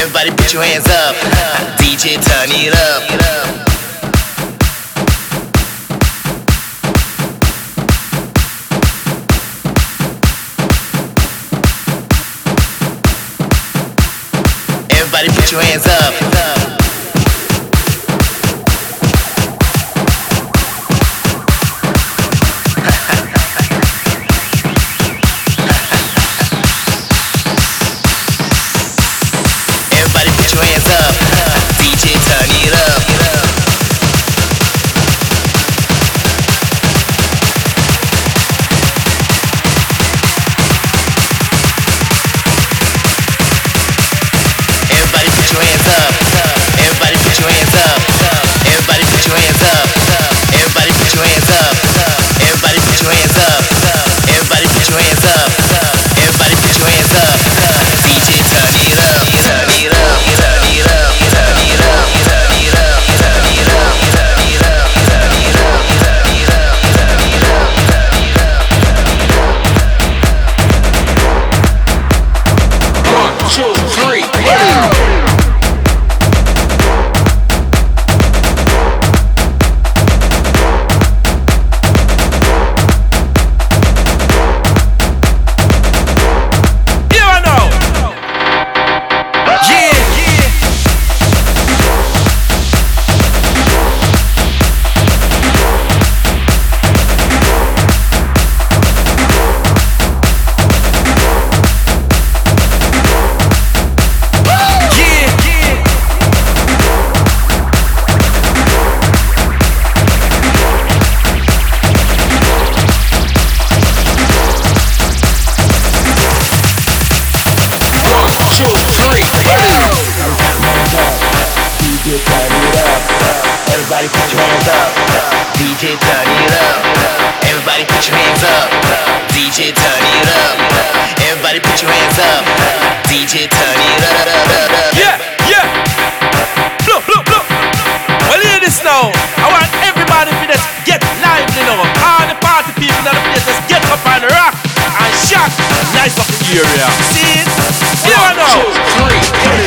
Everybody put your hands up. DJ turn it up. Everybody put your hands up. DJ turn it up. Everybody put your hands up. DJ turn it up. Everybody put your hands up. DJ turn it up. Everybody put your hands up. DJ turn it up. Yeah, yeah. Look, look, look. Well, hear this now. I want everybody to just get lively now. All the party people in the place just get up and rock and shock. Nice up the area. See it? You One, know. two, three.